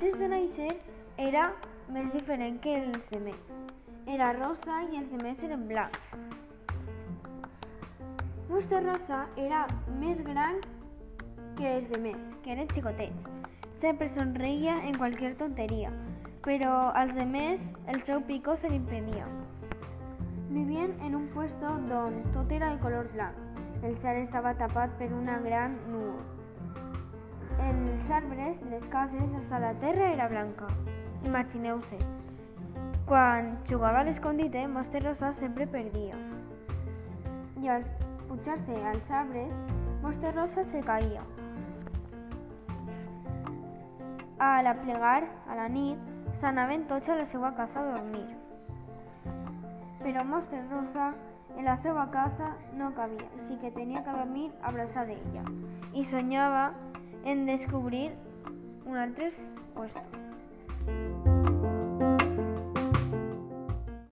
néixer era més diferent que els demés. Era rosa i els demés eren blancs. Monster Rosa era més gran que els demés, que eren xicotets. Sempre somreia en qualsevol tonteria, però als demés el seu pico se l'impedia. Vivien en un puesto on tot era de color blanc. El cel estava tapat per una gran nua. Els arbres, les cases, hasta la terra era blanca. Imagineu-se. Quan jugava a l'escondite, Monster Rosa sempre perdia. I al pujar-se als arbres, Monster Rosa se caia. A la plegar, a la nit, s'anaven tots a la seva casa a dormir. Però Monster Rosa en la seva casa no cabia, així que tenia que dormir abraçada d'ella i soñava en descobrir un altres puestos.